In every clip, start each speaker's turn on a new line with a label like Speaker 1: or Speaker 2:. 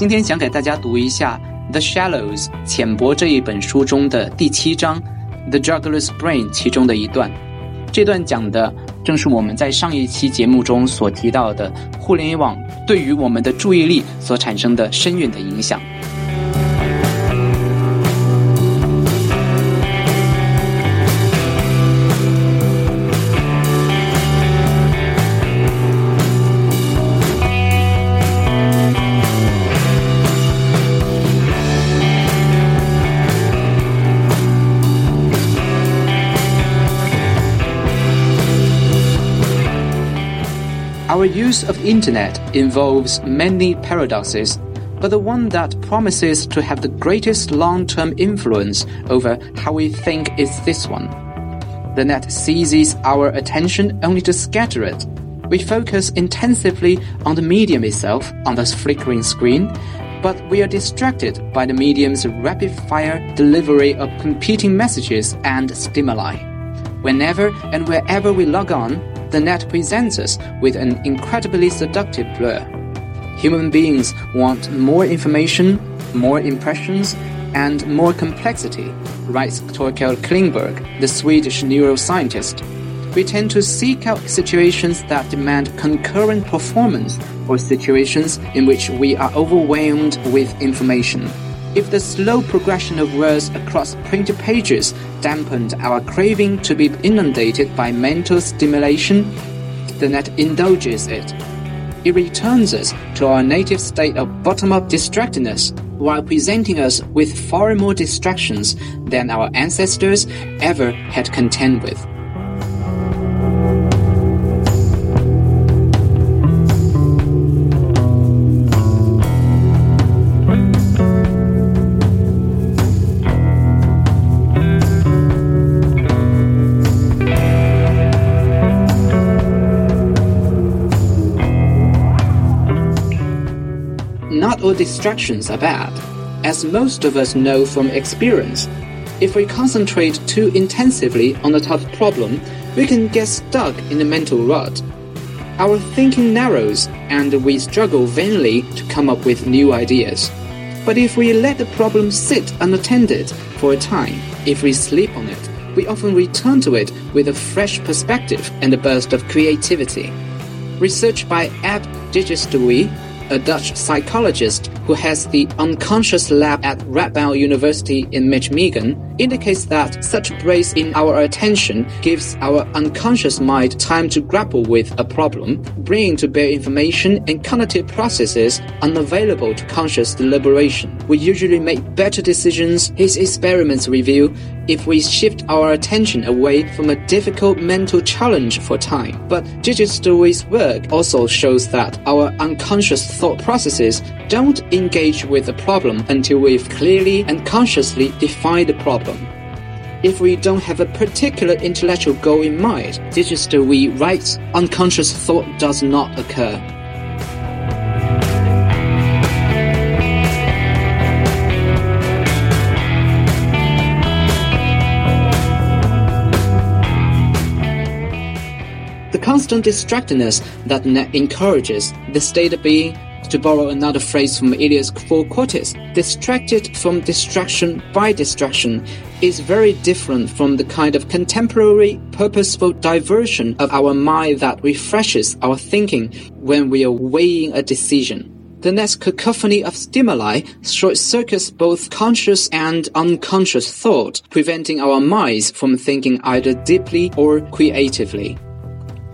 Speaker 1: 今天想给大家读一下《The Shallows》浅薄这一本书中的第七章《The Juggler's Brain》其中的一段。这段讲的正是我们在上一期节目中所提到的互联网对于我们的注意力所产生的深远的影响。Our use of internet involves many paradoxes, but the one that promises to have the greatest long-term influence over how we think is this one. The net seizes our attention only to scatter it. We focus intensively on the medium itself, on the flickering screen, but we are distracted by the medium's rapid-fire delivery of competing messages and stimuli. Whenever and wherever we log on, the net presents us with an incredibly seductive blur. Human beings want more information, more impressions, and more complexity, writes Torkel Klingberg, the Swedish neuroscientist. We tend to seek out situations that demand concurrent performance or situations in which we are overwhelmed with information. If the slow progression of words across printed pages dampened our craving to be inundated by mental stimulation, the net indulges it. It returns us to our native state of bottom up distractedness while presenting us with far more distractions than our ancestors ever had contend with. All distractions are bad, as most of us know from experience. If we concentrate too intensively on a tough problem, we can get stuck in a mental rut. Our thinking narrows and we struggle vainly to come up with new ideas. But if we let the problem sit unattended for a time, if we sleep on it, we often return to it with a fresh perspective and a burst of creativity. Research by Ap Dijksterhuis a Dutch psychologist who has the unconscious lab at Radboud University in Nijmegen, indicates that such breaks in our attention gives our unconscious mind time to grapple with a problem, bringing to bear information and cognitive processes unavailable to conscious deliberation. We usually make better decisions, his experiments reveal, if we shift our attention away from a difficult mental challenge for time. But Dijksterhuis's work also shows that our unconscious thought processes don't engage with the problem until we've clearly and consciously defined the problem. If we don't have a particular intellectual goal in mind, Dijksterhuis writes, unconscious thought does not occur. The constant distractedness that encourages the state of being, to borrow another phrase from Eliot's Four Quartets, distracted from distraction by distraction, is very different from the kind of contemporary, purposeful diversion of our mind that refreshes our thinking when we are weighing a decision. The next cacophony of stimuli short circuits both conscious and unconscious thought, preventing our minds from thinking either deeply or creatively.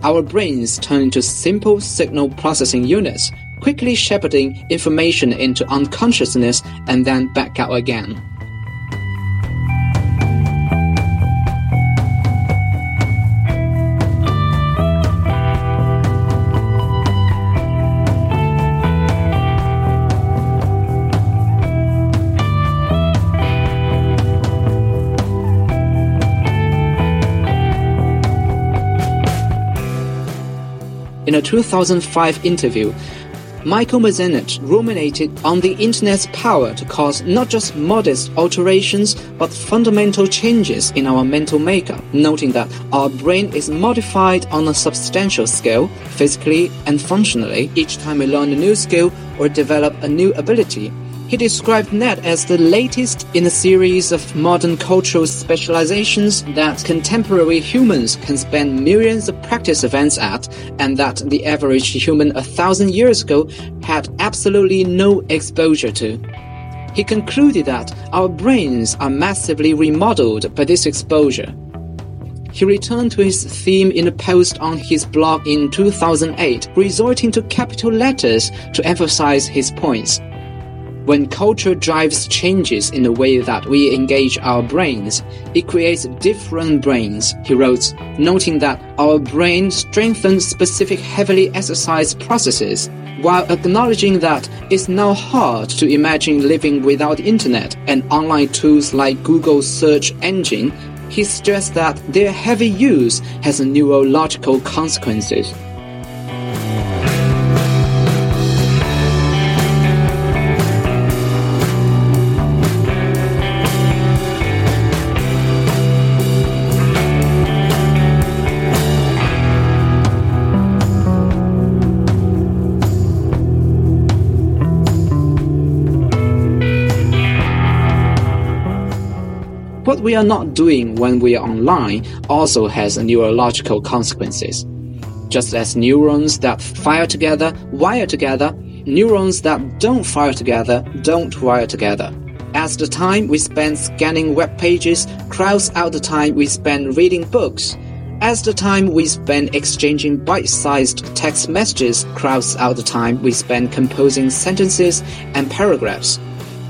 Speaker 1: Our brains turn into simple signal processing units, quickly shepherding information into unconsciousness and then back out again. In a 2005 interview, Michael Merzenich ruminated on the internet's power to cause not just modest alterations, but fundamental changes in our mental makeup, noting that our brain is modified on a substantial scale, physically and functionally, each time we learn a new skill or develop a new ability. He described net as the latest in a series of modern cultural specializations that contemporary humans can spend millions of practice events at, and that the average human a thousand years ago had absolutely no exposure to. He concluded that our brains are massively remodeled by this exposure. He returned to his theme in a post on his blog in 2008, resorting to capital letters to emphasize his points. When culture drives changes in the way that we engage our brains, it creates different brains, he wrote, noting that our brain strengthens specific heavily exercised processes, while acknowledging that it's now hard to imagine living without internet and online tools like Google's search engine, he stressed that their heavy use has neurological consequences. We are not doing when we are online also has neurological consequences. Just as neurons that fire together wire together, neurons that don't fire together don't wire together. As the time we spend scanning web pages crowds out the time we spend reading books, as the time we spend exchanging bite-sized text messages crowds out the time we spend composing sentences and paragraphs,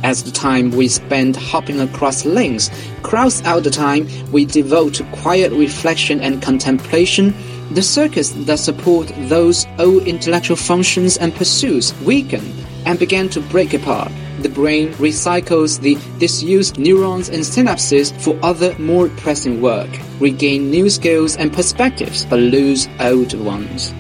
Speaker 1: as the time we spend hopping across links crowds out the time we devote to quiet reflection and contemplation, the circuits that support those old intellectual functions and pursuits weaken and begin to break apart. The brain recycles the disused neurons and synapses for other more pressing work, regain new skills and perspectives, but lose old ones.